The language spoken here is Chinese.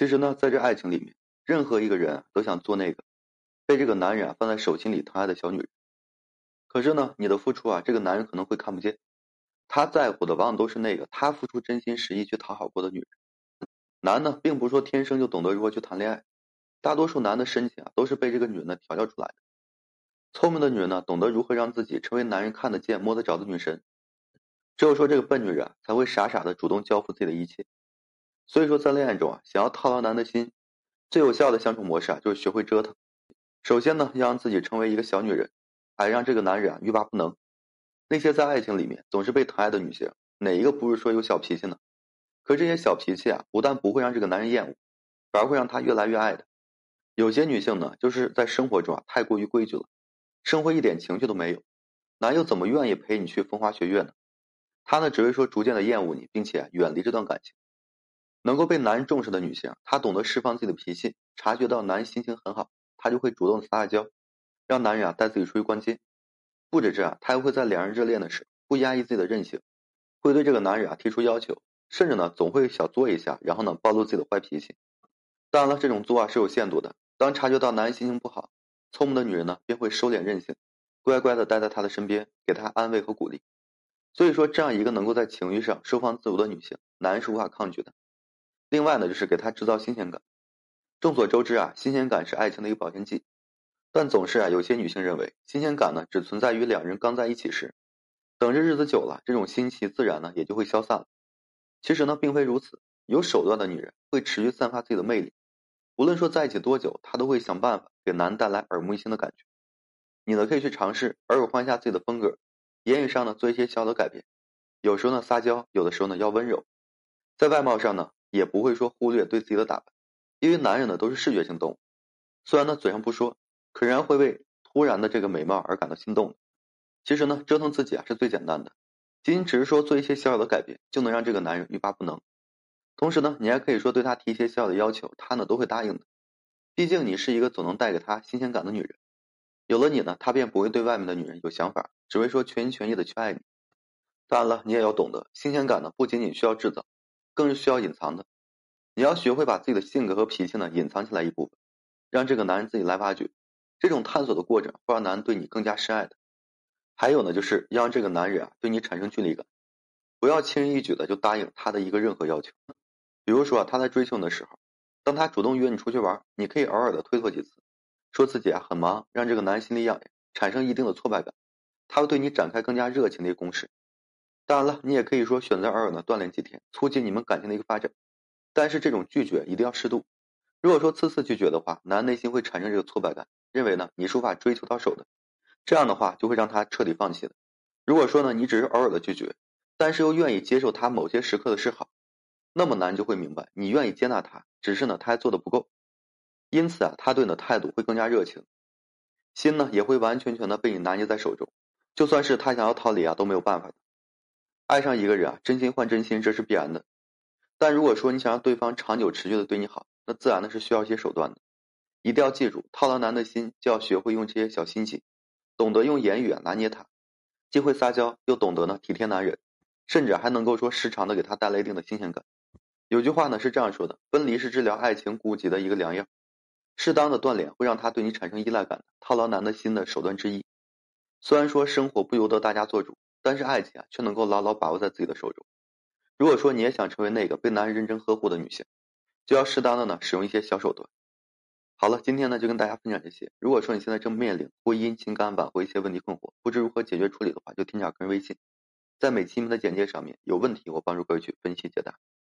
其实呢，在这爱情里面，任何一个人都想做那个被这个男人啊放在手心里疼爱的小女人。可是呢，你的付出啊，这个男人可能会看不见。他在乎的往往都是那个他付出真心实意去讨好过的女人。男呢并不是说天生就懂得如何去谈恋爱，大多数男的深情啊，都是被这个女人呢调教出来的。聪明的女人呢，懂得如何让自己成为男人看得见、摸得着的女神。只有说这个笨女人才会傻傻的主动交付自己的一切。所以说，在恋爱中啊，想要套牢男的心，最有效的相处模式啊，就是学会折腾。首先呢，要让自己成为一个小女人，哎，让这个男人啊欲罢不能。那些在爱情里面总是被疼爱的女性，哪一个不是说有小脾气呢？可这些小脾气啊，不但不会让这个男人厌恶，反而会让他越来越爱的。有些女性呢，就是在生活中啊太过于规矩了。生活一点情趣都没有，男又怎么愿意陪你去风花雪月呢？他呢只会说逐渐的厌恶你，并且远离这段感情。能够被男人重视的女性，她懂得释放自己的脾气，察觉到男人心情很好，她就会主动撒撒娇，让男人啊带自己出去逛街。不止这样，她还会在两人热恋的时候不压抑自己的任性，会对这个男人啊提出要求，甚至呢总会小作一下，然后呢暴露自己的坏脾气。当然了，这种作啊是有限度的。当察觉到男人心情不好，聪明的女人呢，便会收敛任性，乖乖的待在他的身边，给他安慰和鼓励。所以说，这样一个能够在情绪上收放自如的女性，男人是无法抗拒的。另外呢，就是给他制造新鲜感。众所周知啊，新鲜感是爱情的一个保鲜剂。但总是啊，有些女性认为新鲜感呢，只存在于两人刚在一起时，等着日子久了，这种新奇自然呢，也就会消散了。其实呢，并非如此。有手段的女人会持续散发自己的魅力。无论说在一起多久，她都会想办法给男人带来耳目一新的感觉。你呢可以去尝试偶尔换一下自己的风格，言语上呢做一些小的改变，有时候呢撒娇，有的时候呢要温柔。在外貌上呢也不会说忽略对自己的打扮，因为男人呢都是视觉性动物，虽然呢嘴上不说，可仍然会为突然的这个美貌而感到心动。其实呢折腾自己啊是最简单的，仅仅只是说做一些小小的改变，就能让这个男人欲罢不能。同时呢，你还可以说对他提一些小小的要求，他呢都会答应的。毕竟你是一个总能带给他新鲜感的女人，有了你呢，他便不会对外面的女人有想法，只会说全心全意的去爱你。当然了，你也要懂得，新鲜感呢不仅仅需要制造，更是需要隐藏的。你要学会把自己的性格和脾气呢隐藏起来一部分，让这个男人自己来挖掘。这种探索的过程会让男人对你更加深爱的。还有呢，就是要让这个男人啊对你产生距离感，不要轻而易举的就答应他的一个任何要求。比如说啊，他在追求你的时候，当他主动约你出去玩，你可以偶尔的推脱几次，说自己啊很忙，让这个男人心里痒痒，产生一定的挫败感，他会对你展开更加热情的一个攻势。当然了，你也可以说选择偶尔的锻炼几天，促进你们感情的一个发展。但是这种拒绝一定要适度。如果说次次拒绝的话，男内心会产生这个挫败感，认为呢你是无法追求到手的，这样的话就会让他彻底放弃的。如果说呢你只是偶尔的拒绝，但是又愿意接受他某些时刻的示好。那么男就会明白，你愿意接纳他，只是呢他还做的不够，因此啊，他对你的态度会更加热情，心呢也会完全全的被你拿捏在手中，就算是他想要逃离啊都没有办法的。爱上一个人啊，真心换真心，这是必然的。但如果说你想让对方长久持续的对你好，那自然呢是需要一些手段的。一定要记住，套牢男的心，就要学会用这些小心机，懂得用言语啊拿捏他，既会撒娇，又懂得呢体贴男人，甚至还能够说时常的给他带来一定的新鲜感。有句话呢是这样说的：分离是治疗爱情孤寂的一个良药，适当的锻炼会让他对你产生依赖感，套牢男的心的手段之一。虽然说生活不由得大家做主，但是爱情啊却能够牢牢把握在自己的手中。如果说你也想成为那个被男人认真呵护的女性，就要适当的呢使用一些小手段。好了，今天呢就跟大家分享这些。如果说你现在正面临婚姻、情感挽回一些问题困惑，不知如何解决处理的话，就添加个人微信，在每期的简介上面有问题我帮助各位去分析解答。